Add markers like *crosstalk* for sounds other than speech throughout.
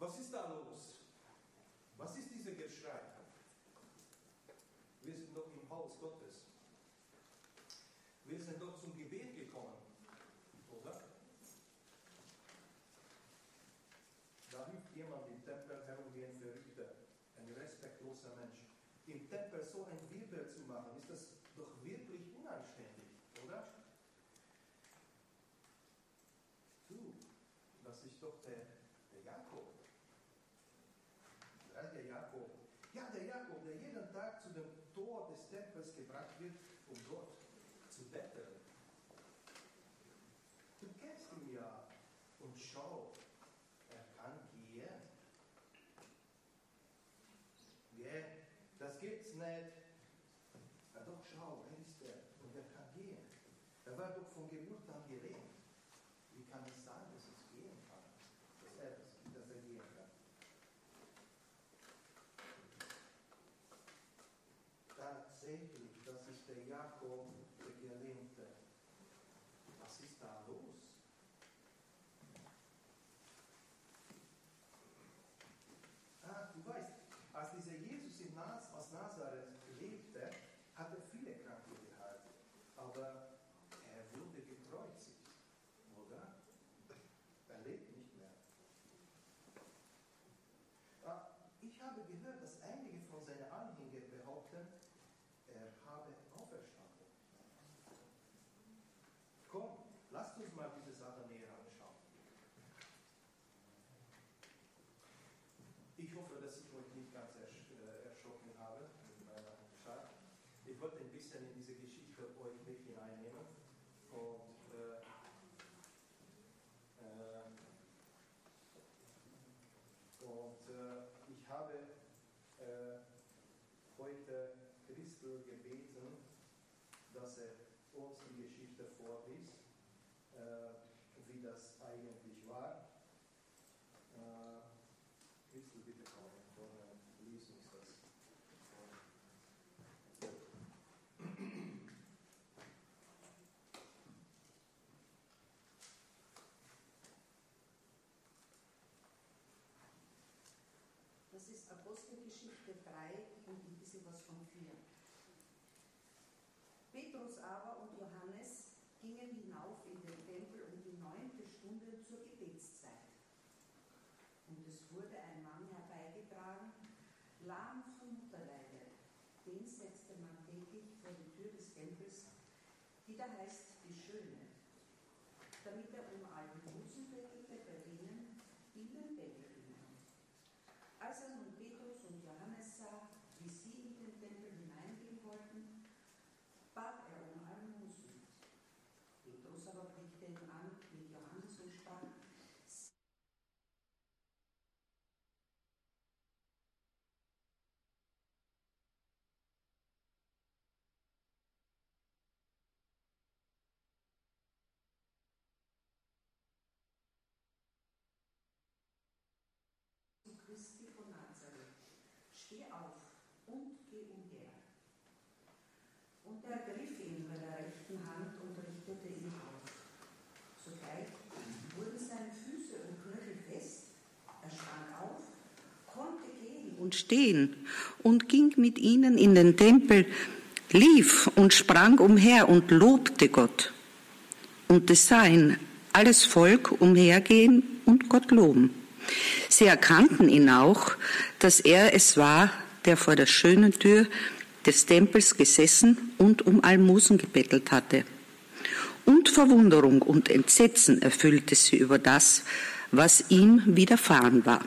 Was ist da los? Was ist dieser Geschrei? Christel gebeten, dass er uns die Geschichte vorliest, äh, wie das eigentlich war. Äh, Christel, bitte komm, vorne, lies uns das. Das ist Apostelgeschichte 3 und ein bisschen was von 4. Petrus aber und Johannes gingen hinauf in den Tempel um die neunte Stunde zur Gebetszeit. Und es wurde ein Mann herbeigetragen, lahm von Mutterleide. Den setzte man täglich vor die Tür des Tempels, die da heißt die Schöne, damit er um allen Busen bettelte bei denen, die in den Tempel gingen. Als er nun Petrus und Johannes sah, wie sie in den Tempel hineingehen wollten, bat er um Almosen. Petrus aber blickte ihn an mit Johannes und sprach, Christi von Nazareth, steh auf und geh umher. Und er griff ihn bei der rechten Hand und richtete ihn auf. Sogleich wurden seine Füße und Knöchel fest, er sprang auf, konnte gehen und stehen und ging mit ihnen in den Tempel, lief und sprang umher und lobte Gott. Und es sah ihn alles Volk umhergehen und Gott loben. Sie erkannten ihn auch, dass er es war, der vor der schönen Tür des Tempels gesessen und um Almosen gebettelt hatte. Und Verwunderung und Entsetzen erfüllte sie über das, was ihm widerfahren war.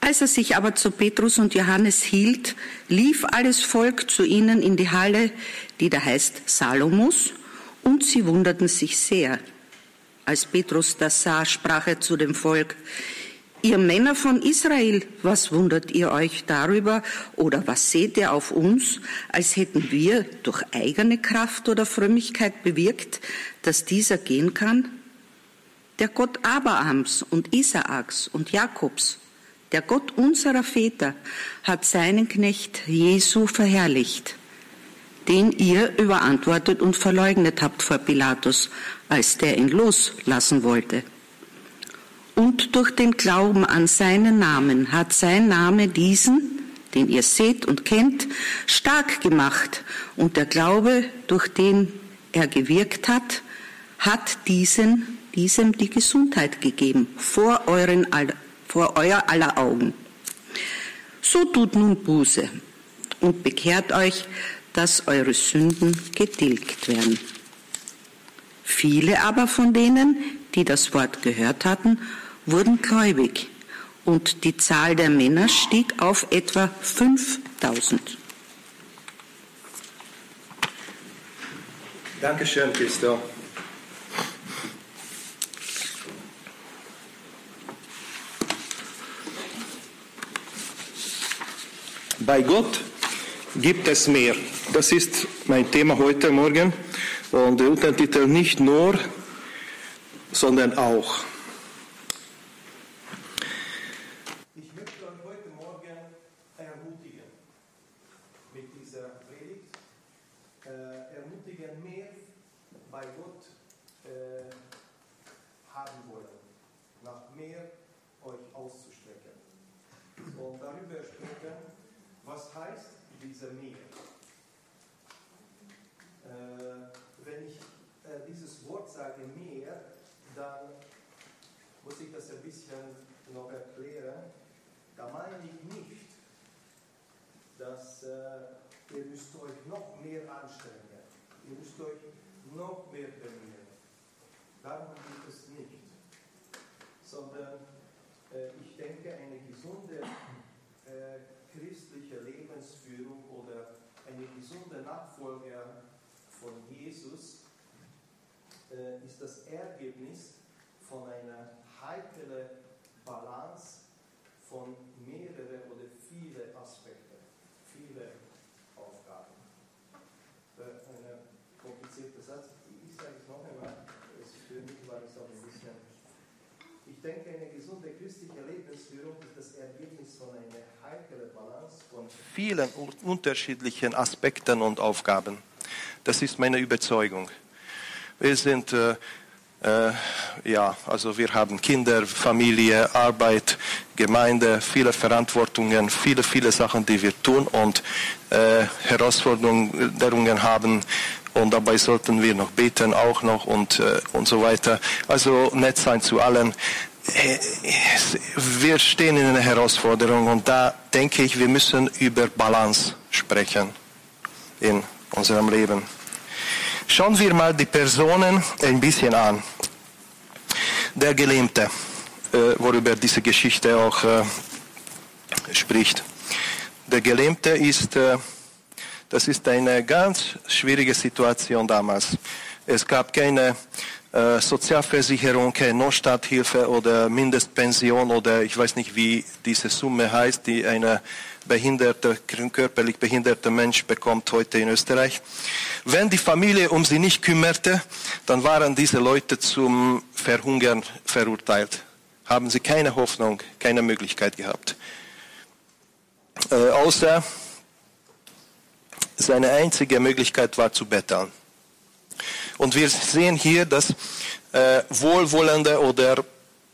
Als er sich aber zu Petrus und Johannes hielt, lief alles Volk zu ihnen in die Halle, die da heißt Salomos, und sie wunderten sich sehr. Als Petrus das sah, sprach er zu dem Volk, Ihr Männer von Israel, was wundert ihr euch darüber oder was seht ihr auf uns, als hätten wir durch eigene Kraft oder Frömmigkeit bewirkt, dass dieser gehen kann? Der Gott Abrahams und Isaaks und Jakobs, der Gott unserer Väter, hat seinen Knecht Jesu verherrlicht, den ihr überantwortet und verleugnet habt vor Pilatus, als der ihn loslassen wollte Und durch den Glauben an seinen Namen hat sein Name diesen, den ihr seht und kennt, stark gemacht. Und der Glaube, durch den er gewirkt hat, hat diesen, diesem die Gesundheit gegeben, vor, euren, vor euer aller Augen. So tut nun Buße und bekehrt euch, dass eure Sünden getilgt werden. Viele aber von denen, die das Wort gehört hatten, wurden gläubig und die Zahl der Männer stieg auf etwa 5000. Dankeschön, Christo. Bei Gott gibt es mehr. Das ist mein Thema heute Morgen. Und der Untertitel nicht nur, sondern auch. Ich möchte euch heute Morgen ermutigen mit dieser Predigt. Äh, ermutigen, mehr bei Gott äh, haben wollen, nach mehr euch auszustrecken. Und darüber sprechen, was heißt dieser Mehr? Äh, wenn ich äh, dieses Wort sage, mehr, dann muss ich das ein bisschen noch erklären. Da meine ich nicht, dass äh, ihr müsst euch noch mehr anstrengen. Ihr müsst euch noch mehr bemühen. Darum geht es nicht. Sondern äh, ich denke, eine gesunde äh, christliche Lebensführung oder eine gesunde Nachfolger von Jesus äh, ist das Ergebnis von einer heiklen Balance von mehreren oder viele Aspekten, viele Aufgaben. Äh, ein komplizierter Satz. Ich sage es noch einmal, es für mich war es auch ein bisschen. Ich denke, eine gesunde christliche Lebensführung ist das Ergebnis von einer heiklen Balance von vielen unterschiedlichen Aspekten und Aufgaben. Das ist meine Überzeugung. Wir sind, äh, äh, ja, also wir haben Kinder, Familie, Arbeit, Gemeinde, viele Verantwortungen, viele, viele Sachen, die wir tun und äh, Herausforderungen haben. Und dabei sollten wir noch beten auch noch und, äh, und so weiter. Also nett sein zu allen. Wir stehen in einer Herausforderung und da denke ich, wir müssen über Balance sprechen in unserem Leben. Schauen wir mal die Personen ein bisschen an. Der Gelähmte, äh, worüber diese Geschichte auch äh, spricht. Der Gelähmte ist, äh, das ist eine ganz schwierige Situation damals. Es gab keine äh, Sozialversicherung, keine Notstarthilfe oder Mindestpension oder ich weiß nicht, wie diese Summe heißt, die eine behinderte, körperlich behinderte Mensch bekommt heute in Österreich. Wenn die Familie um sie nicht kümmerte, dann waren diese Leute zum Verhungern verurteilt. Haben sie keine Hoffnung, keine Möglichkeit gehabt. Äh, außer seine einzige Möglichkeit war zu betteln. Und wir sehen hier, dass äh, Wohlwollende oder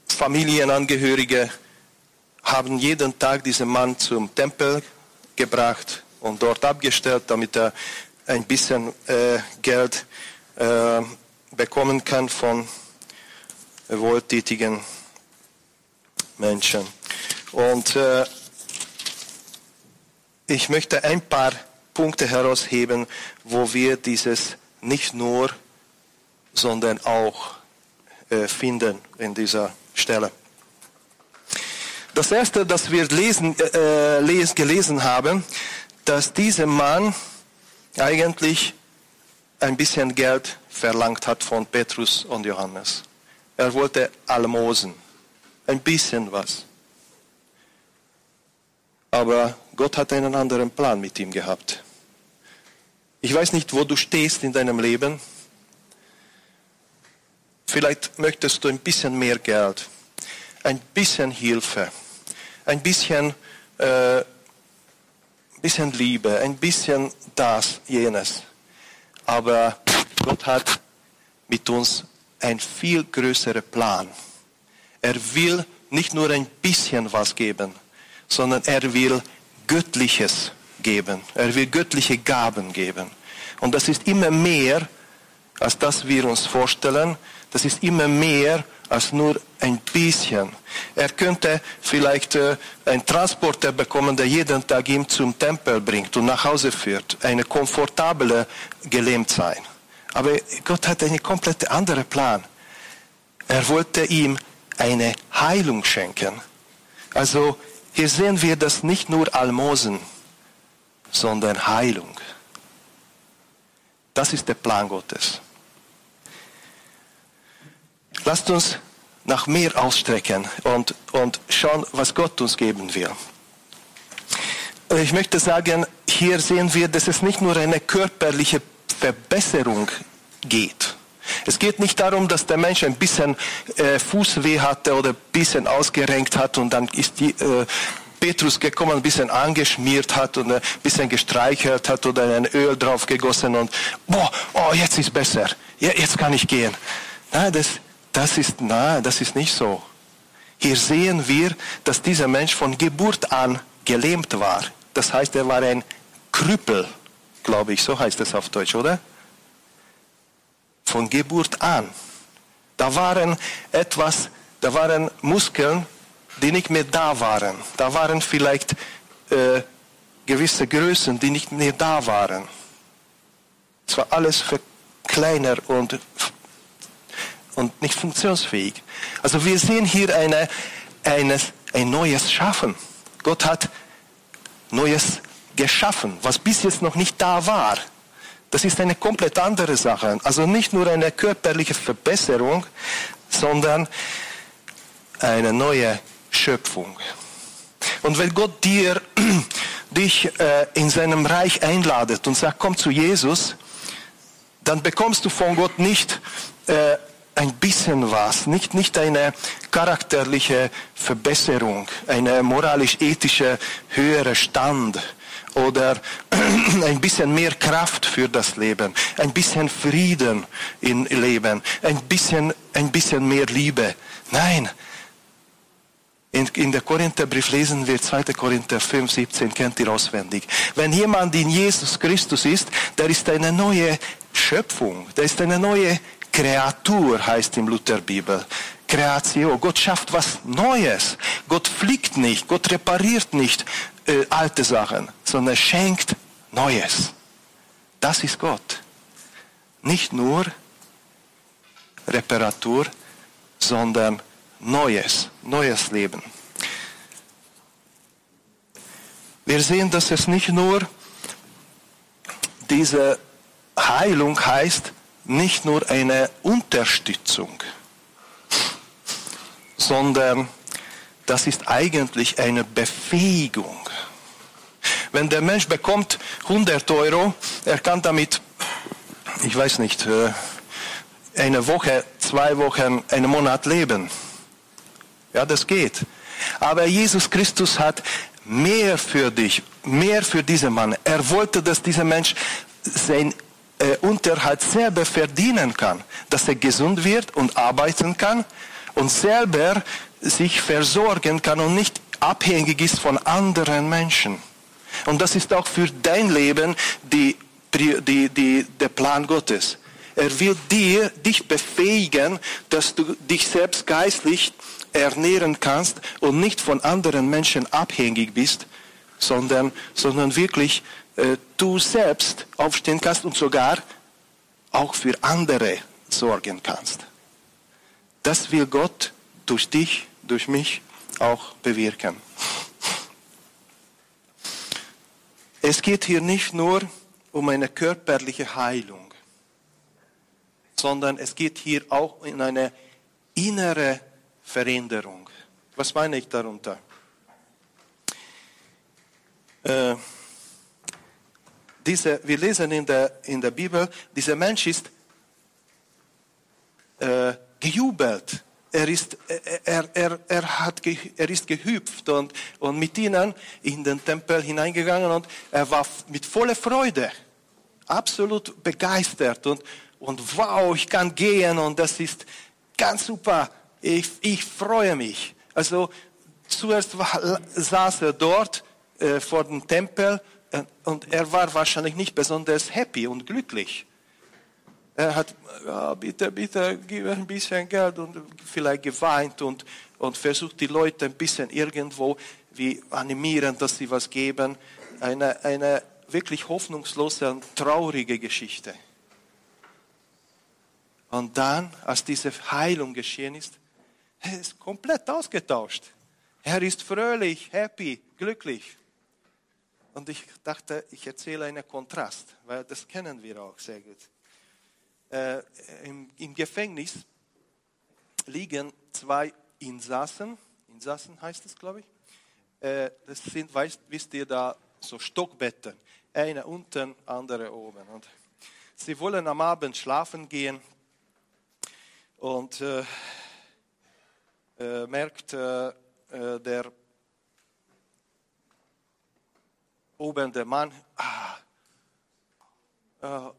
Familienangehörige haben jeden Tag diesen Mann zum Tempel gebracht und dort abgestellt, damit er ein bisschen äh, Geld äh, bekommen kann von wohltätigen Menschen. Und äh, ich möchte ein paar Punkte herausheben, wo wir dieses nicht nur, sondern auch äh, finden in dieser Stelle. Das erste, das wir lesen, äh, les, gelesen haben, dass dieser Mann eigentlich ein bisschen Geld verlangt hat von Petrus und Johannes. Er wollte Almosen, ein bisschen was. Aber Gott hat einen anderen Plan mit ihm gehabt. Ich weiß nicht, wo du stehst in deinem Leben. Vielleicht möchtest du ein bisschen mehr Geld, ein bisschen Hilfe ein bisschen, äh, bisschen Liebe, ein bisschen das, jenes. Aber Gott hat mit uns einen viel größeren Plan. Er will nicht nur ein bisschen was geben, sondern er will Göttliches geben. Er will göttliche Gaben geben. Und das ist immer mehr, als das wir uns vorstellen. Das ist immer mehr als nur ein bisschen. Er könnte vielleicht äh, einen Transporter bekommen, der jeden Tag ihn zum Tempel bringt und nach Hause führt. Eine komfortable gelähmt sein. Aber Gott hat einen komplett anderen Plan. Er wollte ihm eine Heilung schenken. Also hier sehen wir das nicht nur Almosen, sondern Heilung. Das ist der Plan Gottes. Lasst uns nach mehr ausstrecken und, und schauen, was Gott uns geben will. Ich möchte sagen, hier sehen wir, dass es nicht nur eine körperliche Verbesserung geht. Es geht nicht darum, dass der Mensch ein bisschen äh, Fußweh hatte oder ein bisschen ausgerenkt hat und dann ist die, äh, Petrus gekommen, ein bisschen angeschmiert hat und ein bisschen gestreichelt hat oder ein Öl drauf gegossen und boah, oh, jetzt ist besser, ja, jetzt kann ich gehen. Na, das, das ist, na, das ist nicht so. Hier sehen wir, dass dieser Mensch von Geburt an gelähmt war. Das heißt, er war ein Krüppel, glaube ich, so heißt es auf Deutsch, oder? Von Geburt an. Da waren etwas, da waren Muskeln, die nicht mehr da waren. Da waren vielleicht äh, gewisse Größen, die nicht mehr da waren. Es war alles kleiner und, und nicht funktionsfähig. Also wir sehen hier eine, eine, ein neues Schaffen. Gott hat Neues geschaffen, was bis jetzt noch nicht da war. Das ist eine komplett andere Sache. Also nicht nur eine körperliche Verbesserung, sondern eine neue Schöpfung. Und wenn Gott dir, *clears throat* dich äh, in seinem Reich einladet und sagt, komm zu Jesus, dann bekommst du von Gott nicht äh, ein bisschen was, nicht, nicht eine charakterliche Verbesserung, eine moralisch-ethische höhere Stand oder *clears throat* ein bisschen mehr Kraft für das Leben, ein bisschen Frieden im Leben, ein bisschen, ein bisschen mehr Liebe. Nein, in, in der Korintherbrief lesen wir 2. Korinther 5, 17, kennt ihr auswendig. Wenn jemand in Jesus Christus ist, der ist eine neue Schöpfung, der ist eine neue Kreatur, heißt im Lutherbibel. Kreation. Gott schafft was Neues. Gott fliegt nicht, Gott repariert nicht äh, alte Sachen, sondern schenkt Neues. Das ist Gott. Nicht nur Reparatur, sondern Neues, neues Leben. Wir sehen, dass es nicht nur diese Heilung heißt, nicht nur eine Unterstützung, sondern das ist eigentlich eine Befähigung. Wenn der Mensch bekommt 100 Euro, er kann damit, ich weiß nicht, äh, eine Woche, zwei Wochen, einen Monat leben. Ja, das geht. Aber Jesus Christus hat mehr für dich, mehr für diesen Mann. Er wollte, dass dieser Mensch sein äh, Unterhalt selber verdienen kann, dass er gesund wird und arbeiten kann und selber sich versorgen kann und nicht abhängig ist von anderen Menschen. Und das ist auch für dein Leben die, die, die, der Plan Gottes. Er will dir, dich befähigen, dass du dich selbst geistlich ernähren kannst und nicht von anderen Menschen abhängig bist, sondern, sondern wirklich äh, du selbst aufstehen kannst und sogar auch für andere sorgen kannst. Das will Gott durch dich, durch mich auch bewirken. Es geht hier nicht nur um eine körperliche Heilung, sondern es geht hier auch um eine innere Veränderung. Was meine ich darunter? Äh, diese, wir lesen in der, in der Bibel, dieser Mensch ist äh, gejubelt. Er ist, er, er, er, hat, er ist gehüpft und, und mit ihnen in den Tempel hineingegangen und er war mit voller Freude, absolut begeistert und, und wow, ich kann gehen und das ist ganz super ich, ich freue mich. Also zuerst war, saß er dort äh, vor dem Tempel und er war wahrscheinlich nicht besonders happy und glücklich. Er hat, ja, bitte, bitte, gib ein bisschen Geld und vielleicht geweint und, und versucht die Leute ein bisschen irgendwo wie animieren, dass sie was geben. Eine, eine wirklich hoffnungslose und traurige Geschichte. Und dann, als diese Heilung geschehen ist, er ist komplett ausgetauscht. Er ist fröhlich, happy, glücklich. Und ich dachte, ich erzähle einen Kontrast, weil das kennen wir auch sehr gut. Äh, im, im, Gefängnis liegen zwei Insassen, Insassen heißt es, glaube ich. Äh, das sind, weißt, wisst ihr, da so Stockbetten. Eine unten, andere oben. Und sie wollen am Abend schlafen gehen und äh, äh merkt äh, äh, der oben der Mann, ah,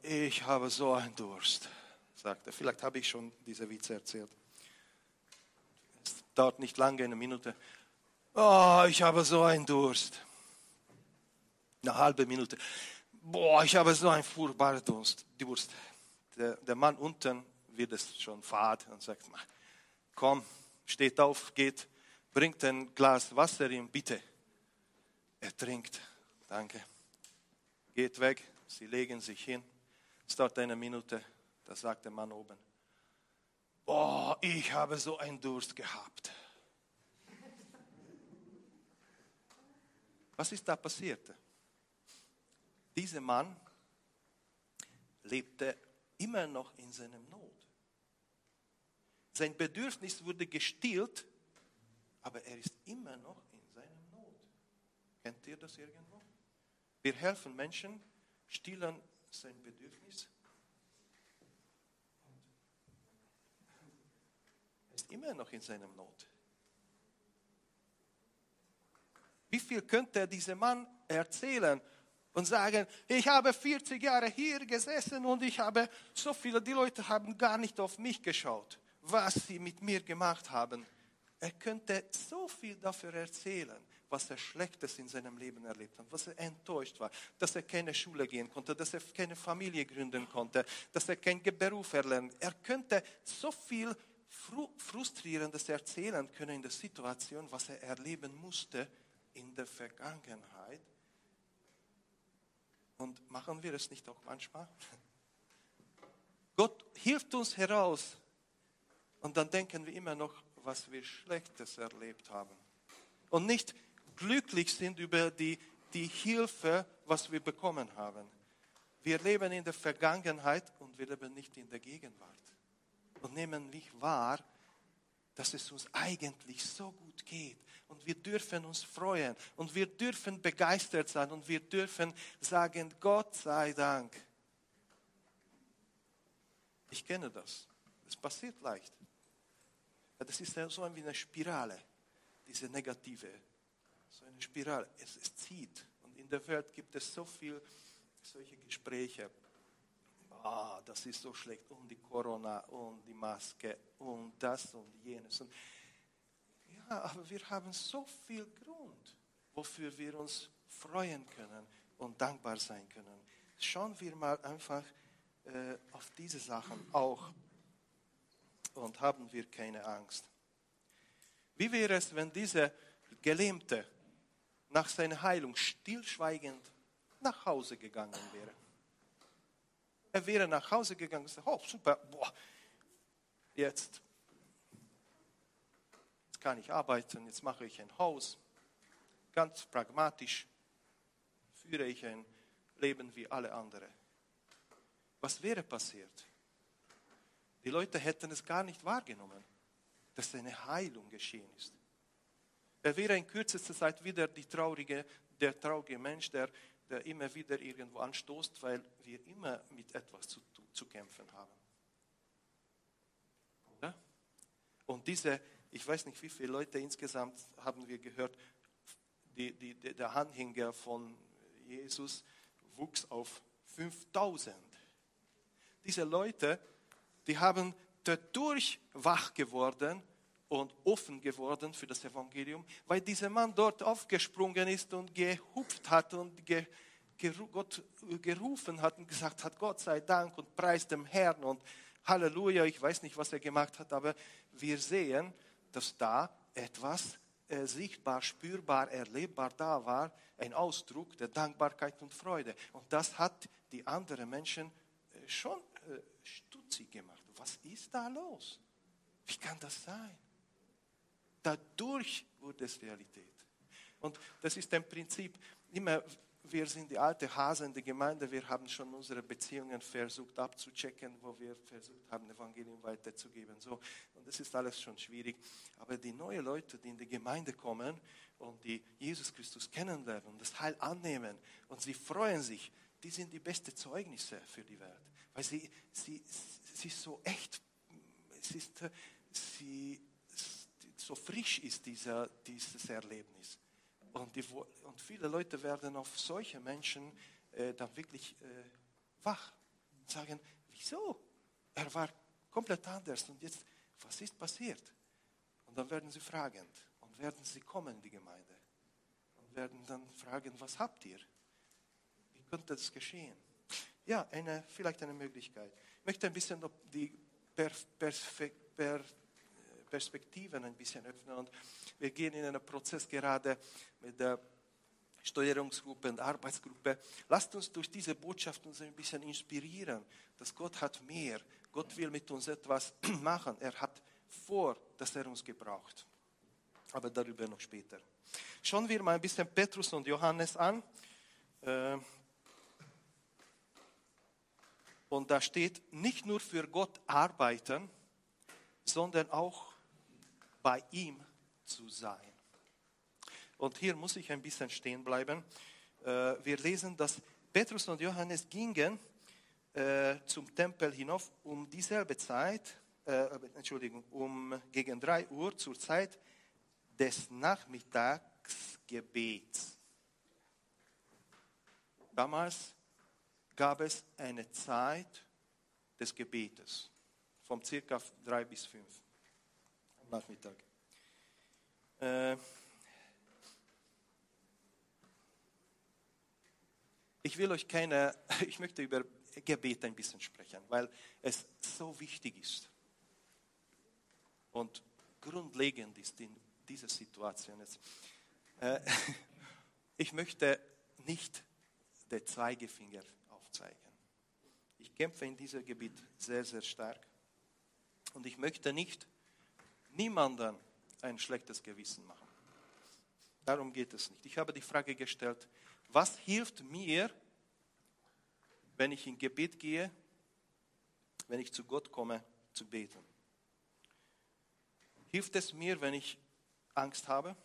äh, ich habe so einen Durst, sagte. Vielleicht habe ich schon diese Witze erzählt. Es dauert nicht lange, eine Minute. Oh, ich habe so einen Durst. Eine halbe Minute. Boah, ich habe so einen furchtbaren Durst. Durst. Der, der Mann unten wird es schon fad und sagt, komm, steht auf, geht, bringt ein Glas Wasser ihm, bitte. Er trinkt. Danke. Geht weg, sie legen sich hin. Es dauert eine Minute, da sagt der Mann oben, oh, ich habe so einen Durst gehabt. Was ist da passiert? Dieser Mann lebte immer noch in seinem Not. Sein Bedürfnis wurde gestillt, aber er ist immer noch in seinem Not. Kennt ihr das irgendwo? Wir helfen Menschen, stillen sein Bedürfnis. Er ist immer noch in seinem Not. Wie viel könnte dieser Mann erzählen und sagen, ich habe 40 Jahre hier gesessen und ich habe so viele, die Leute haben gar nicht auf mich geschaut, was sie mit mir gemacht haben. Er könnte so viel dafür erzählen was er Schlechtes in seinem Leben erlebt hat, was er enttäuscht war, dass er keine Schule gehen konnte, dass er keine Familie gründen konnte, dass er keinen Beruf erlernen. Er könnte so viel Frustrierendes erzählen können in der Situation, was er erleben musste in der Vergangenheit. Und machen wir es nicht auch manchmal? *laughs* Gott hilft uns heraus und dann denken wir immer noch, was wir Schlechtes erlebt haben. Und nicht, glücklich sind über die, die Hilfe, was wir bekommen haben. Wir leben in der Vergangenheit und wir leben nicht in der Gegenwart. Und nehmen nicht wahr, dass es uns eigentlich so gut geht. Und wir dürfen uns freuen und wir dürfen begeistert sein und wir dürfen sagen, Gott sei Dank. Ich kenne das. Es passiert leicht. Das ist so wie eine Spirale, diese negative so eine Spirale. Es, es zieht. Und in der Welt gibt es so viele solche Gespräche. Ah, das ist so schlecht. Und die Corona und die Maske und das und jenes. Und ja, aber wir haben so viel Grund, wofür wir uns freuen können und dankbar sein können. Schauen wir mal einfach äh, auf diese Sachen auch und haben wir keine Angst. Wie wäre es, wenn diese Gelähmte nach seiner Heilung stillschweigend nach Hause gegangen wäre. Er wäre nach Hause gegangen und gesagt, oh super, boah, jetzt, jetzt kann ich arbeiten, jetzt mache ich ein Haus. Ganz pragmatisch führe ich ein Leben wie alle anderen. Was wäre passiert? Die Leute hätten es gar nicht wahrgenommen, dass eine Heilung geschehen ist. Er wäre in kürzester Zeit wieder traurige, der traurige Mensch, der, der immer wieder irgendwo anstoßt, weil wir immer mit etwas zu, zu kämpfen haben. Ja? Und diese, ich weiß nicht, wie viele Leute insgesamt haben wir gehört, die, die, der Anhänger von Jesus wuchs auf 5000. Diese Leute, die haben dadurch wach geworden und offen geworden für das Evangelium, weil dieser Mann dort aufgesprungen ist und gehupft hat und ge, geru, Gott gerufen hat und gesagt hat, Gott sei Dank und preis dem Herrn und Halleluja, ich weiß nicht, was er gemacht hat, aber wir sehen, dass da etwas äh, sichtbar, spürbar, erlebbar da war, ein Ausdruck der Dankbarkeit und Freude. Und das hat die anderen Menschen äh, schon äh, stutzig gemacht. Was ist da los? Wie kann das sein? Dadurch wurde es Realität. Und das ist ein Prinzip, immer wir sind die alte Hasen der Gemeinde, wir haben schon unsere Beziehungen versucht abzuchecken, wo wir versucht haben, Evangelium weiterzugeben. So, und das ist alles schon schwierig. Aber die neuen Leute, die in die Gemeinde kommen und die Jesus Christus kennenlernen und das Heil annehmen und sie freuen sich, die sind die besten Zeugnisse für die Welt. Weil sie, sie, sie ist so echt, sie, ist, sie so frisch ist dieser, dieses Erlebnis. Und, die, und viele Leute werden auf solche Menschen äh, dann wirklich äh, wach und sagen, wieso? Er war komplett anders und jetzt, was ist passiert? Und dann werden sie fragend und werden sie kommen in die Gemeinde und werden dann fragen, was habt ihr? Wie könnte das geschehen? Ja, eine, vielleicht eine Möglichkeit. Ich möchte ein bisschen die per, per, per Perspektiven ein bisschen öffnen. Und wir gehen in einen Prozess gerade mit der Steuerungsgruppe und Arbeitsgruppe. Lasst uns durch diese Botschaft uns ein bisschen inspirieren, dass Gott hat mehr. Gott will mit uns etwas *clears throat* machen. Er hat vor, dass er uns gebraucht. Aber darüber noch später. Schauen wir mal ein bisschen Petrus und Johannes an. Äh, und da steht, nicht nur für Gott arbeiten, sondern auch bei ihm zu sein. Und hier muss ich ein bisschen stehen bleiben. Äh, wir lesen, dass Petrus und Johannes gingen äh, zum Tempel hinauf um dieselbe Zeit, äh, Entschuldigung, um gegen 3 Uhr zur Zeit des Nachmittagsgebets. Damals gab es eine Zeit des Gebetes, vom circa 3 bis 5 am Nachmittag. Äh, ich will euch keine, *laughs* ich möchte über Gebet ein bisschen sprechen, weil es so wichtig ist und grundlegend ist in dieser Situation. Äh, *laughs* ich möchte nicht den Zeigefinger aufzeigen. Ich kämpfe in diesem Gebiet sehr, sehr stark und ich möchte nicht niemanden ein schlechtes Gewissen machen. Darum geht es nicht. Ich habe die Frage gestellt, was hilft mir, wenn ich in Gebet gehe, wenn ich zu Gott komme, zu beten? Hilft es mir, wenn ich Angst habe?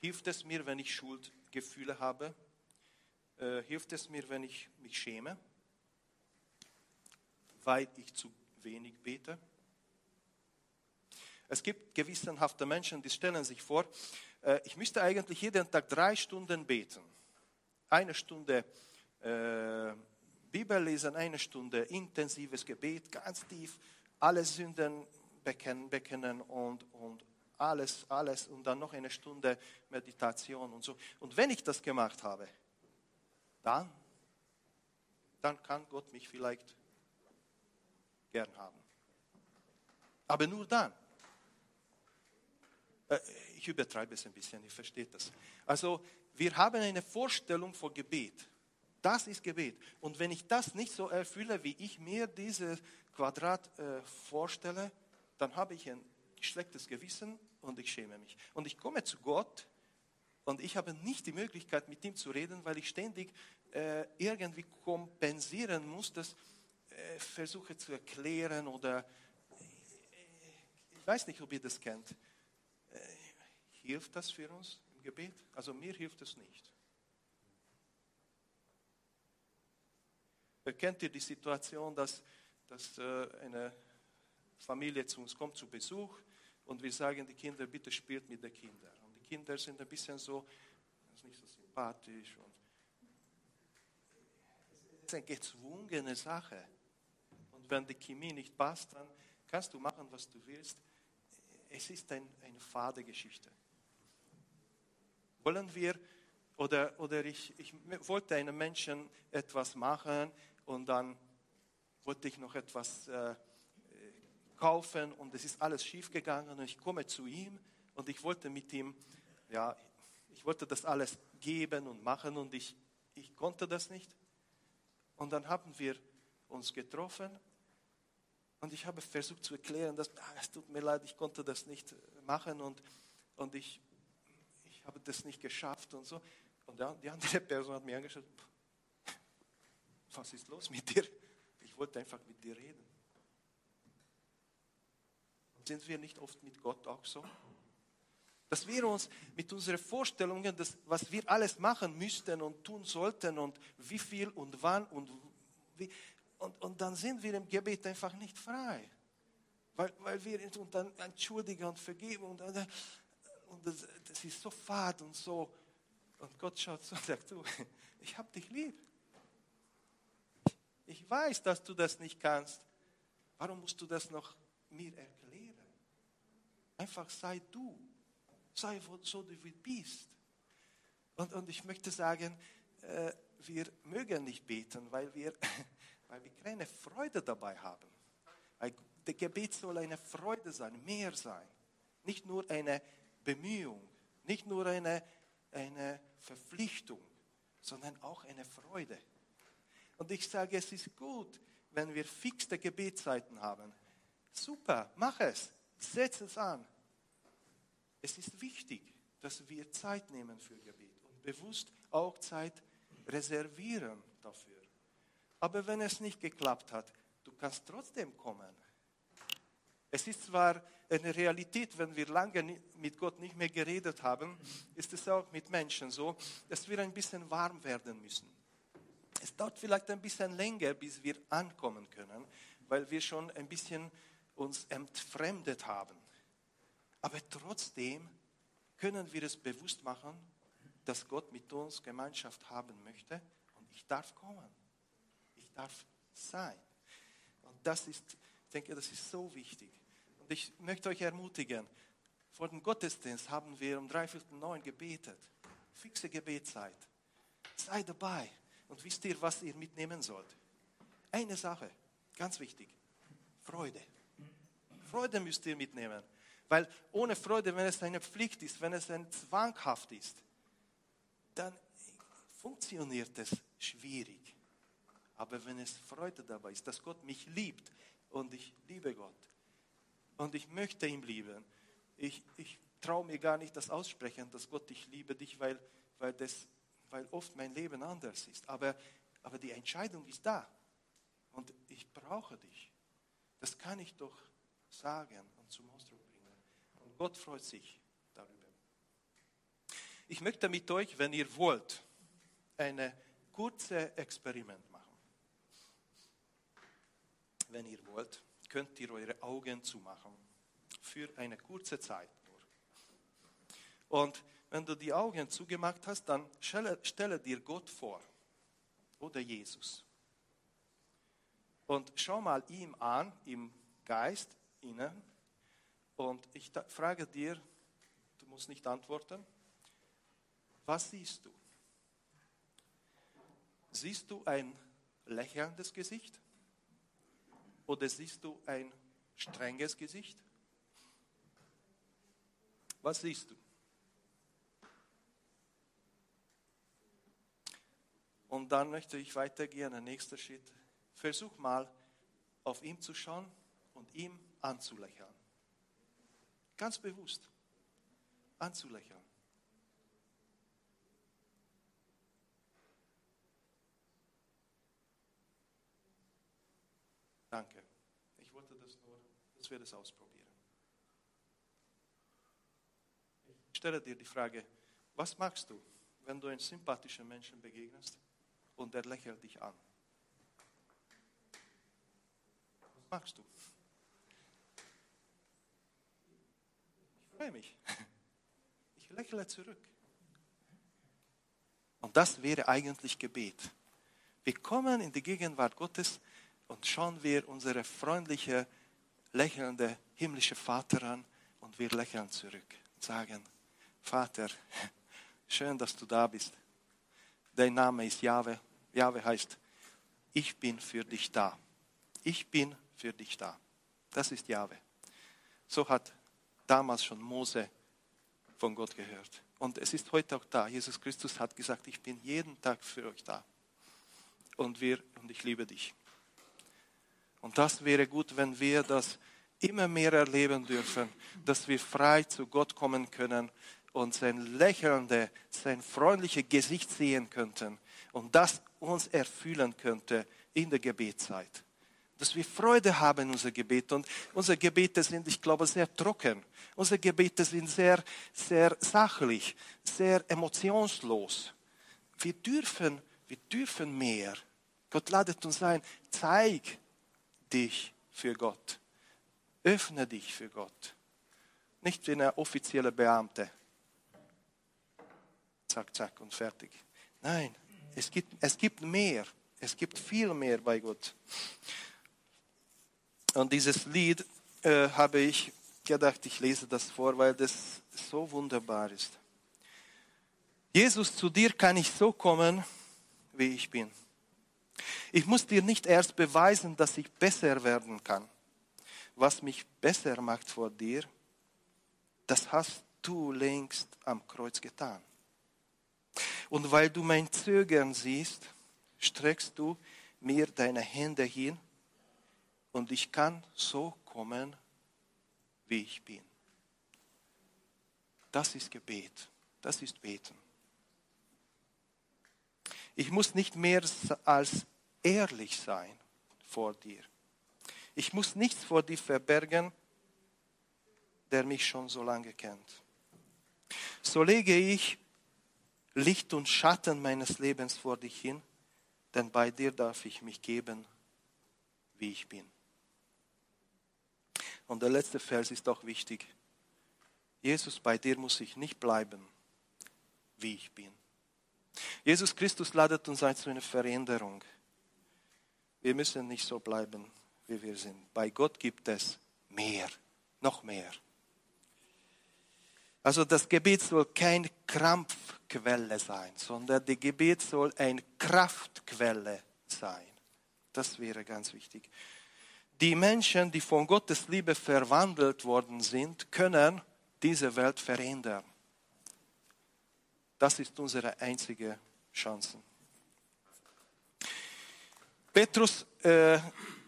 Hilft es mir, wenn ich Schuldgefühle habe? Äh, hilft es mir, wenn ich mich schäme, weil ich zu wenig bete? Es gibt gewissenhafte Menschen, die stellen sich vor, äh, ich müsste eigentlich jeden Tag drei Stunden beten. Eine Stunde äh, Bibel lesen, eine Stunde intensives Gebet, ganz tief, alle Sünden bekennen, bekennen und, und alles, alles und dann noch eine Stunde Meditation und so. Und wenn ich das gemacht habe, dann, dann kann Gott mich vielleicht gern haben. Aber nur dann. Äh, ich übertreibe es ein bisschen, ihr versteht das. Also wir haben eine Vorstellung von Gebet. Das ist Gebet. Und wenn ich das nicht so erfülle, wie ich mir dieses Quadrat äh, vorstelle, dann habe ich ein schlechtes Gewissen und ich schäme mich. Und ich komme zu Gott und ich habe nicht die Möglichkeit, mit ihm zu reden, weil ich ständig äh, irgendwie kompensieren muss, das äh, versuche zu erklären oder äh, ich weiß nicht, ob ihr das kennt. Hilft das für uns im Gebet? Also mir hilft es nicht. Kennt ihr die Situation, dass, dass äh, eine Familie zu uns kommt zu Besuch und wir sagen, die Kinder, bitte spielt mit den Kindern. Und die Kinder sind ein bisschen so, nicht so sympathisch. Und es ist eine gezwungene Sache. Und wenn die Chemie nicht passt, dann kannst du machen, was du willst es ist ein, eine fade Geschichte. Wollen wir, oder, oder ich, ich wollte einem Menschen etwas machen und dann wollte ich noch etwas äh, kaufen und es ist alles schief gegangen und ich komme zu ihm und ich wollte mit ihm, ja, ich wollte das alles geben und machen und ich, ich konnte das nicht. Und dann haben wir uns getroffen und ich habe versucht zu erklären, dass ah, es tut mir leid, ich konnte das nicht machen und, und ich, ich habe das nicht geschafft und so. Und die andere *laughs* Person hat mir angeschaut, was ist los mit dir? Ich wollte einfach mit dir reden. Sind wir nicht oft mit Gott auch so? Dass wir uns mit unseren Vorstellungen, das, was wir alles machen müssten und tun sollten und wie viel und wann und wie, und, und dann sind wir im Gebet einfach nicht frei. Weil, weil wir uns dann entschuldigen und vergeben und, und das, das ist so fad und so. Und Gott schaut so und sagt, du, *laughs* ich habe dich lieb. Ich weiß, dass du das nicht kannst. Warum musst du das noch mir erklären? Einfach sei du. Sei so, wie du bist. Und, und ich möchte sagen, äh, wir mögen nicht beten, weil wir, *laughs* weil wir keine Freude dabei haben. Der Gebet soll eine Freude sein, mehr sein. Nicht nur eine Bemühung, nicht nur eine, eine Verpflichtung, sondern auch eine Freude. Und ich sage, es ist gut, wenn wir fixe Gebetszeiten haben. Super, mach es, setz es an. Es ist wichtig, dass wir Zeit nehmen für Gebet und bewusst auch Zeit reservieren dafür. Aber wenn es nicht geklappt hat, du kannst trotzdem kommen. Es ist zwar eine Realität, wenn wir lange mit Gott nicht mehr geredet haben, ist es auch mit Menschen so, dass wir ein bisschen warm werden müssen. Es dauert vielleicht ein bisschen länger, bis wir ankommen können, weil wir schon ein bisschen uns entfremdet haben. Aber trotzdem können wir es bewusst machen, dass Gott mit uns Gemeinschaft haben möchte und ich darf kommen. Darf sein. Und das ist, ich denke, das ist so wichtig. Und ich möchte euch ermutigen, vor dem Gottesdienst haben wir um dreiviertel neun gebetet. Fixe Gebetszeit. Sei dabei. Und wisst ihr, was ihr mitnehmen sollt? Eine Sache, ganz wichtig. Freude. Freude müsst ihr mitnehmen. Weil ohne Freude, wenn es eine Pflicht ist, wenn es ein zwanghaft ist, dann funktioniert es schwierig. Aber wenn es Freude dabei ist, dass Gott mich liebt und ich liebe Gott und ich möchte ihn lieben, ich, ich traue mir gar nicht das aussprechen, dass Gott ich liebe dich, weil, weil, das, weil oft mein Leben anders ist. Aber, aber die Entscheidung ist da und ich brauche dich. Das kann ich doch sagen und zum Ausdruck Gott freut sich darüber. Ich möchte mit euch, wenn ihr wollt, eine kurze Experiment. Wenn ihr wollt, könnt ihr eure Augen zumachen. Für eine kurze Zeit nur. Und wenn du die Augen zugemacht hast, dann stelle, stelle dir Gott vor oder Jesus. Und schau mal ihm an, im Geist, innen, und ich frage dir, du musst nicht antworten, was siehst du? Siehst du ein lächelndes Gesicht? Oder siehst du ein strenges Gesicht? Was siehst du? Und dann möchte ich weitergehen, ein nächster Schritt. Versuch mal, auf ihn zu schauen und ihm anzulächeln ganz bewusst anzulächeln. Danke. Ich wollte das nur, wir das ausprobieren. Ich stelle dir die Frage, was machst du, wenn du einem sympathischen Menschen begegnest und er lächelt dich an? Was machst du? freue mich. Ich lächle zurück. Und das wäre eigentlich Gebet. Wir kommen in die Gegenwart Gottes und schauen wir unsere freundliche, lächelnde himmlische Vater an und wir lächeln zurück und sagen, Vater, *laughs* schön, dass du da bist. Dein Name ist Jahwe. Jahwe heißt, ich bin für dich da. Ich bin für dich da. Das ist Jahwe. So hat damals schon Mose von Gott gehört. Und es ist heute auch da. Jesus Christus hat gesagt, ich bin jeden Tag für euch da. Und wir, und ich liebe dich. Und das wäre gut, wenn wir das immer mehr erleben dürfen, dass wir frei zu Gott kommen können und sein lächelnde, sein freundliches Gesicht sehen könnten und das uns erfüllen könnte in der Gebetszeit. Dass wir Freude haben in unser Gebet und unsere Gebete sind, ich glaube, sehr trocken. Unsere Gebete sind sehr, sehr sachlich, sehr emotionslos. Wir dürfen, wir dürfen mehr. Gott ladet uns ein, zeig dich für Gott. Öffne dich für Gott. Nicht wie eine offizielle Beamte. Zack, zack und fertig. Nein, es gibt, es gibt mehr. Es gibt viel mehr bei Gott. Und dieses Lied äh, habe ich gedacht, ich lese das vor, weil das so wunderbar ist. Jesus, zu dir kann ich so kommen, wie ich bin. Ich muss dir nicht erst beweisen, dass ich besser werden kann. Was mich besser macht vor dir, das hast du längst am Kreuz getan. Und weil du mein Zögern siehst, streckst du mir deine Hände hin und ich kann so kommen, wie ich bin. Das ist Gebet, das ist Beten. Ich muss nicht mehr als ehrlich sein vor dir. Ich muss nichts vor dir verbergen, der mich schon so lange kennt. So lege ich Licht und Schatten meines Lebens vor dich hin, denn bei dir darf ich mich geben, wie ich bin. Und der letzte Vers ist auch wichtig. Jesus, bei dir muss ich nicht bleiben, wie ich bin. Jesus Christus ladet uns ein zu einer Veränderung. Wir müssen nicht so bleiben, wie wir sind. Bei Gott gibt es mehr, noch mehr. Also das Gebet soll kein Krampfquelle sein, sondern das Gebet soll eine Kraftquelle sein. Das wäre ganz wichtig. Die Menschen, die von Gottes Liebe verwandelt worden sind, können diese Welt verändern. Das ist unsere einzige Chance. Petrus, äh,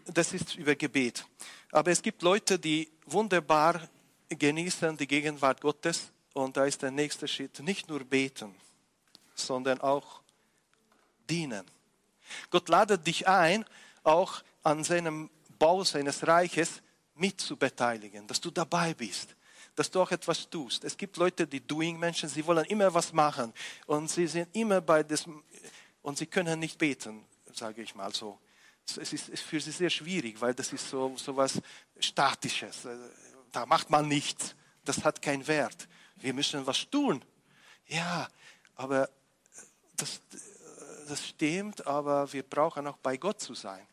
das ist über Gebet. Aber es gibt Leute, die wunderbar genießen die Gegenwart Gottes. Und da ist der nächste Schritt, nicht nur beten, sondern auch dienen. Gott ladet dich ein, auch an seinem Bau seines Reiches mitzubeteiligen, dass du dabei bist dass du auch etwas tust. Es gibt Leute, die Doing-Menschen, sie wollen immer was machen und sie sind immer bei diesem, und sie können nicht beten, sage ich mal so. Es ist für sie sehr schwierig, weil das ist so, so was Statisches. Da macht man nichts. Das hat keinen Wert. Wir müssen was tun. Ja, aber das, das stimmt, aber wir brauchen auch bei Gott zu sein.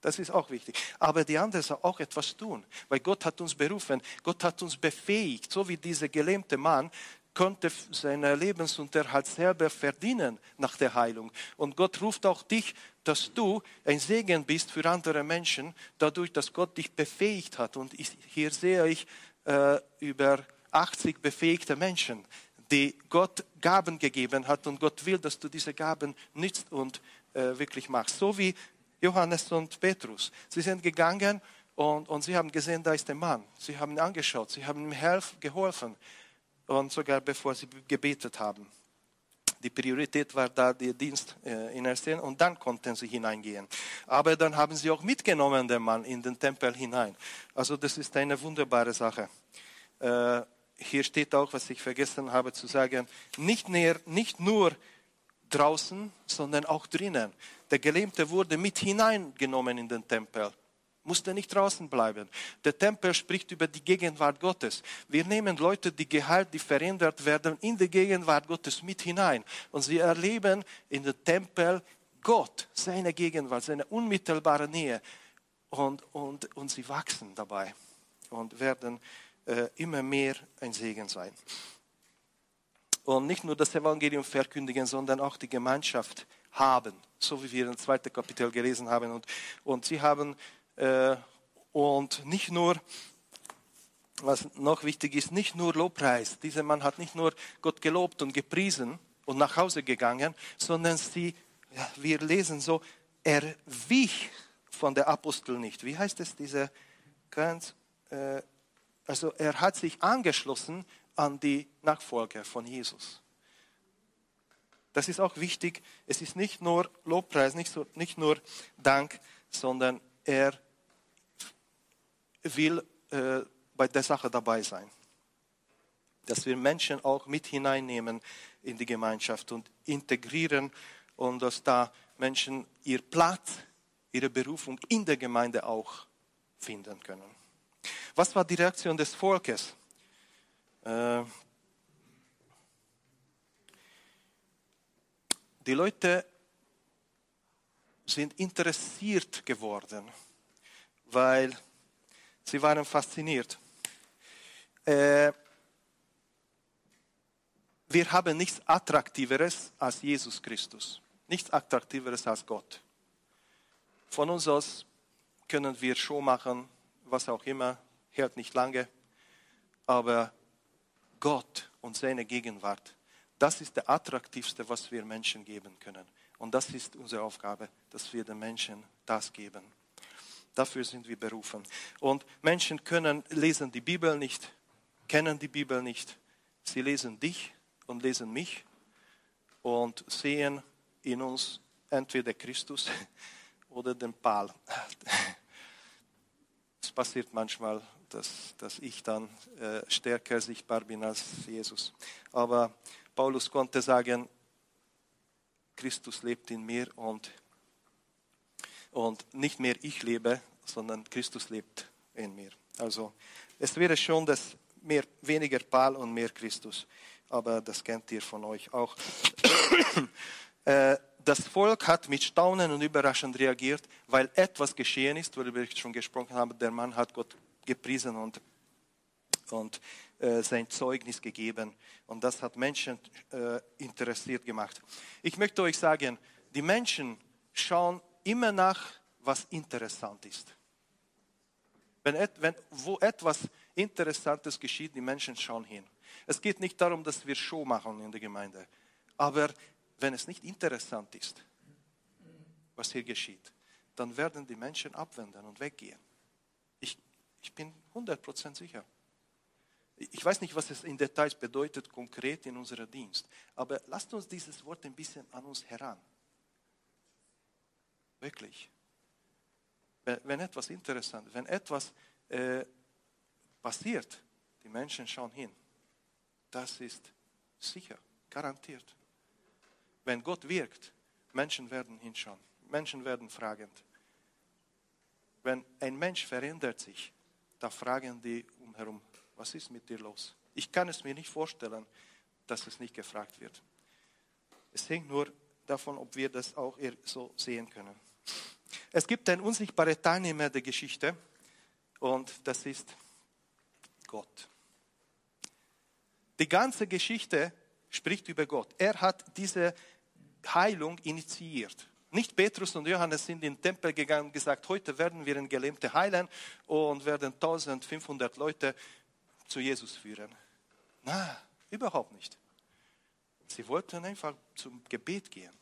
Das ist auch wichtig. Aber die andere soll auch etwas tun, weil Gott hat uns berufen, Gott hat uns befähigt, so wie dieser gelähmte Mann konnte seinen Lebensunterhalt selber verdienen nach der Heilung. Und Gott ruft auch dich, dass du ein Segen bist für andere Menschen, dadurch, dass Gott dich befähigt hat. Und ich, hier sehe ich äh, über 80 befähigte Menschen, die Gott Gaben gegeben hat. Und Gott will, dass du diese Gaben nützt und äh, wirklich machst. So wie Johannes und Petrus. Sie sind gegangen und, und sie haben gesehen, da ist der Mann. Sie haben ihn angeschaut, sie haben ihm geholfen und sogar bevor sie gebetet haben. Die Priorität war da der Dienst äh, in erster und dann konnten sie hineingehen. Aber dann haben sie auch mitgenommen den Mann in den Tempel hinein. Also das ist eine wunderbare Sache. Äh, hier steht auch, was ich vergessen habe zu sagen, nicht, näher, nicht nur draußen, sondern auch drinnen. Der Gelähmte wurde mit hineingenommen in den Tempel, musste nicht draußen bleiben. Der Tempel spricht über die Gegenwart Gottes. Wir nehmen Leute, die geheilt, die verändert werden, in die Gegenwart Gottes mit hinein. Und sie erleben in dem Tempel Gott, seine Gegenwart, seine unmittelbare Nähe. Und, und, und sie wachsen dabei und werden äh, immer mehr ein Segen sein. Und nicht nur das Evangelium verkündigen, sondern auch die Gemeinschaft haben, so wie wir im zweiten Kapitel gelesen haben. Und, und sie haben, und nicht nur, was noch wichtig ist, nicht nur Lobpreis. Dieser Mann hat nicht nur Gott gelobt und gepriesen und nach Hause gegangen, sondern sie, wir lesen so, er wich von der Apostel nicht. Wie heißt es, diese ganz, äh, also er hat sich angeschlossen an die Nachfolger von Jesus. Das ist auch wichtig. Es ist nicht nur Lobpreis, nicht, nur Dank, sondern er will äh, bei der Sache dabei sein. Dass wir Menschen auch mit hineinnehmen in die Gemeinschaft und integrieren und dass da Menschen ihr Platz, ihre Berufung in der Gemeinde auch finden können. Was war die Reaktion des Volkes? Äh, die Leute sind interessiert geworden, weil sie waren fasziniert. Äh, wir haben nichts Attraktiveres als Jesus Christus, nichts Attraktiveres als Gott. Von uns aus können wir Show machen, was auch immer, hält nicht lange, aber Gott und seine Gegenwart, das ist der attraktivste, was wir Menschen geben können. Und das ist unsere Aufgabe, dass wir den Menschen das geben. Dafür sind wir berufen. Und Menschen können lesen die Bibel nicht, kennen die Bibel nicht. Sie lesen dich und lesen mich und sehen in uns entweder Christus *laughs* oder den Paul. Es passiert manchmal, dass, dass ich dann äh, stärker sichtbar bin als Jesus. Aber Paulus konnte sagen, Christus lebt in mir und, und nicht mehr ich lebe, sondern Christus lebt in mir. Also es wäre schon das mehr, weniger Paul und mehr Christus, aber das kennt ihr von euch auch. *coughs* äh, das Volk hat mit Staunen und überraschend reagiert, weil etwas geschehen ist, worüber ich schon gesprochen habe. Der Mann hat Gott gepriesen und, und äh, sein Zeugnis gegeben. Und das hat Menschen äh, interessiert gemacht. Ich möchte euch sagen, die Menschen schauen immer nach, was interessant ist. Wenn, wenn, wo etwas Interessantes geschieht, die Menschen schauen hin. Es geht nicht darum, dass wir Show machen in der Gemeinde. Aber wenn es nicht interessant ist, was hier geschieht, dann werden die Menschen abwenden und weggehen. Ich, ich bin 100% sicher. Ich weiß nicht, was es in Details bedeutet, konkret in unserem Dienst, aber lasst uns dieses Wort ein bisschen an uns heran. Wirklich. Wenn, etwas interessant, wenn etwas äh, passiert, die Menschen schauen hin. Das ist sicher, garantiert. Wenn Gott wirkt, Menschen werden hinschauen, Menschen werden fragend. Wenn ein Mensch verändert sich, da fragen die umherum, was ist mit dir los? Ich kann es mir nicht vorstellen, dass es nicht gefragt wird. Es hängt nur davon, ob wir das auch so sehen können. Es gibt einen unsichtbaren Teilnehmer der Geschichte und das ist Gott. Die ganze Geschichte spricht über Gott. Er hat diese Heilung initiiert. Nicht Petrus und Johannes sind in den Tempel gegangen und gesagt, heute werden wir einen Gelähmte heilen und werden 1500 Leute zu Jesus führen. Na, überhaupt nicht. Sie wollten einfach zum Gebet gehen.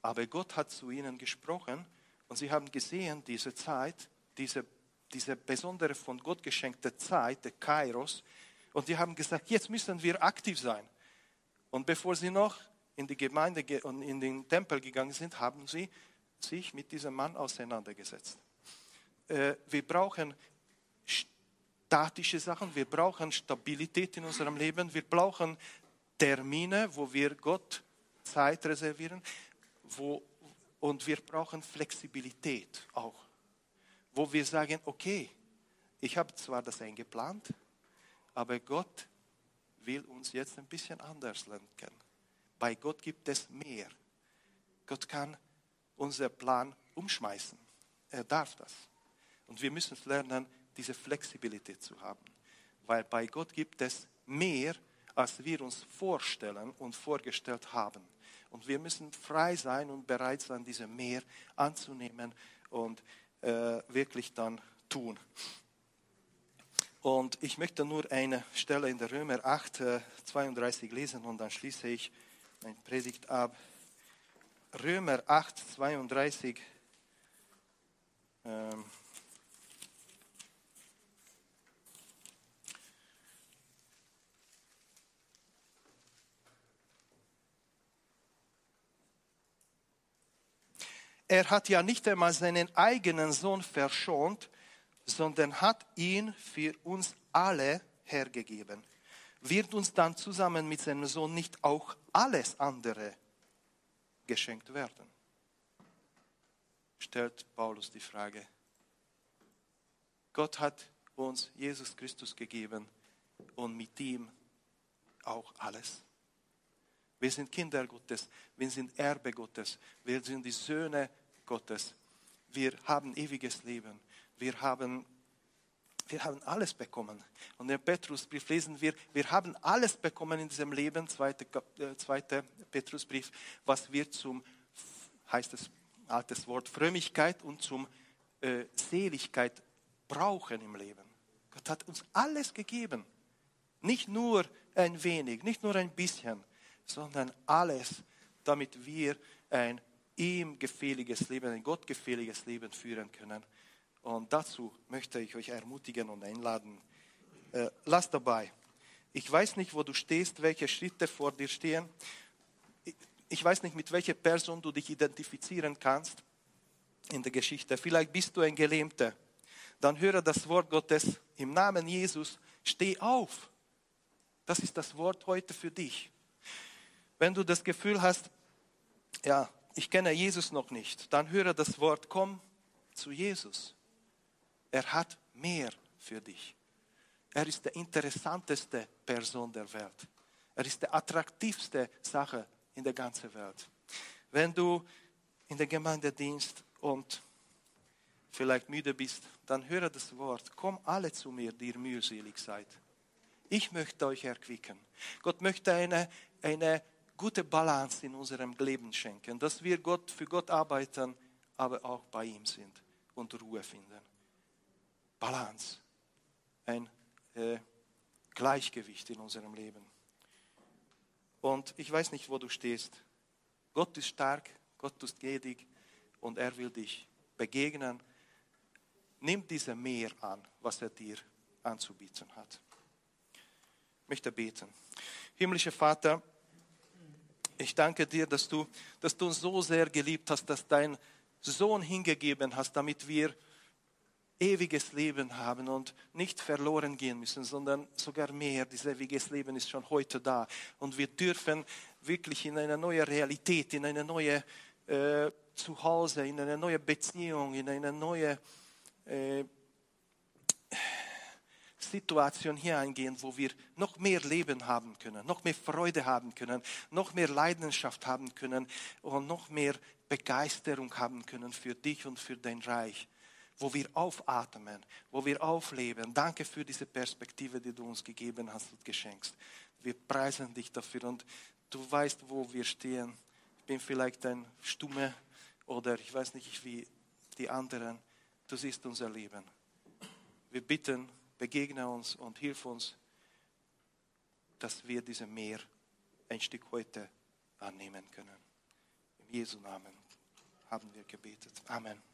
Aber Gott hat zu ihnen gesprochen und sie haben gesehen, diese Zeit, diese, diese besondere von Gott geschenkte Zeit, der Kairos, und die haben gesagt, jetzt müssen wir aktiv sein. Und bevor sie noch in die Gemeinde und in den Tempel gegangen sind, haben sie sich mit diesem Mann auseinandergesetzt. Äh, wir brauchen statische Sachen, wir brauchen Stabilität in unserem Leben, wir brauchen Termine, wo wir Gott Zeit reservieren wo, und wir brauchen Flexibilität auch, wo wir sagen, okay, ich habe zwar das eingeplant, aber Gott will uns jetzt ein bisschen anders lenken. Bei Gott gibt es mehr. Gott kann unser Plan umschmeißen. Er darf das. Und wir müssen lernen, diese Flexibilität zu haben. weil bei Gott gibt es mehr, als wir uns vorstellen und vorgestellt haben. Und wir müssen frei sein und bereit sein, diese Mehr anzunehmen und äh, wirklich dann tun. Und ich möchte nur eine Stelle in der Römer 8, äh, 32 lesen und dann schließe ich mein Predigt ab. Römer 8, 32. Ähm, er hat ja nicht einmal seinen eigenen Sohn verschont, sondern hat ihn für uns alle hergegeben. Wird uns dann zusammen mit seinem Sohn nicht auch alles andere geschenkt werden? Stellt Paulus die Frage. Gott hat uns Jesus Christus gegeben und mit ihm auch alles. Wir sind Kinder Gottes, wir sind Erbe Gottes, wir sind die Söhne Gottes. Wir haben ewiges Leben. Wir haben, wir haben alles bekommen. Und im Petrusbrief lesen wir, wir haben alles bekommen in diesem Leben, zweite, äh, zweite Petrusbrief, was wir zum, heißt es, altes Wort, Frömmigkeit und zum äh, Seligkeit brauchen im Leben. Gott hat uns alles gegeben. Nicht nur ein wenig, nicht nur ein bisschen, sondern alles, damit wir ein ihm gefälliges Leben, ein gottgefälliges Leben führen können. Und dazu möchte ich euch ermutigen und einladen. Äh, lass dabei. Ich weiß nicht, wo du stehst, welche Schritte vor dir stehen. Ich weiß nicht, mit welcher Person du dich identifizieren kannst in der Geschichte. Vielleicht bist du ein Gelähmter. Dann höre das Wort Gottes im Namen Jesus. Steh auf. Das ist das Wort heute für dich. Wenn du das Gefühl hast, ja, ich kenne Jesus noch nicht, dann höre das Wort, komm zu Jesus. Er hat mehr für dich. Er ist die interessanteste Person der Welt. Er ist die attraktivste Sache in der ganzen Welt. Wenn du in der Gemeinde dienst und vielleicht müde bist, dann höre das Wort. Komm alle zu mir, die ihr mühselig seid. Ich möchte euch erquicken. Gott möchte eine, eine gute Balance in unserem Leben schenken, dass wir Gott, für Gott arbeiten, aber auch bei ihm sind und Ruhe finden. Balance, ein äh, Gleichgewicht in unserem Leben. Und ich weiß nicht, wo du stehst. Gott ist stark, Gott ist gnädig und er will dich begegnen. Nimm diese Meer an, was er dir anzubieten hat. Ich möchte beten. Himmlischer Vater, ich danke dir, dass du, dass du uns so sehr geliebt hast, dass dein Sohn hingegeben hast, damit wir ewiges Leben haben und nicht verloren gehen müssen, sondern sogar mehr. Dieses ewiges Leben ist schon heute da. Und wir dürfen wirklich in eine neue Realität, in eine neue äh, Zuhause, in eine neue Beziehung, in eine neue äh, Situation hier eingehen, wo wir noch mehr Leben haben können, noch mehr Freude haben können, noch mehr Leidenschaft haben können und noch mehr Begeisterung haben können für dich und für dein Reich, wo wir aufatmen, wo wir aufleben. Danke für diese Perspektive, die du uns gegeben hast und geschenkst. Wir preisen dich dafür und du weißt, wo wir stehen. Ich bin vielleicht ein Stumme oder ich weiß nicht wie die anderen. Du siehst unser Leben. Wir bitten, begegne uns und hilf uns, dass wir diese Meer ein Stück heute annehmen können. Im Jesu Namen haben wir gebetet. Amen.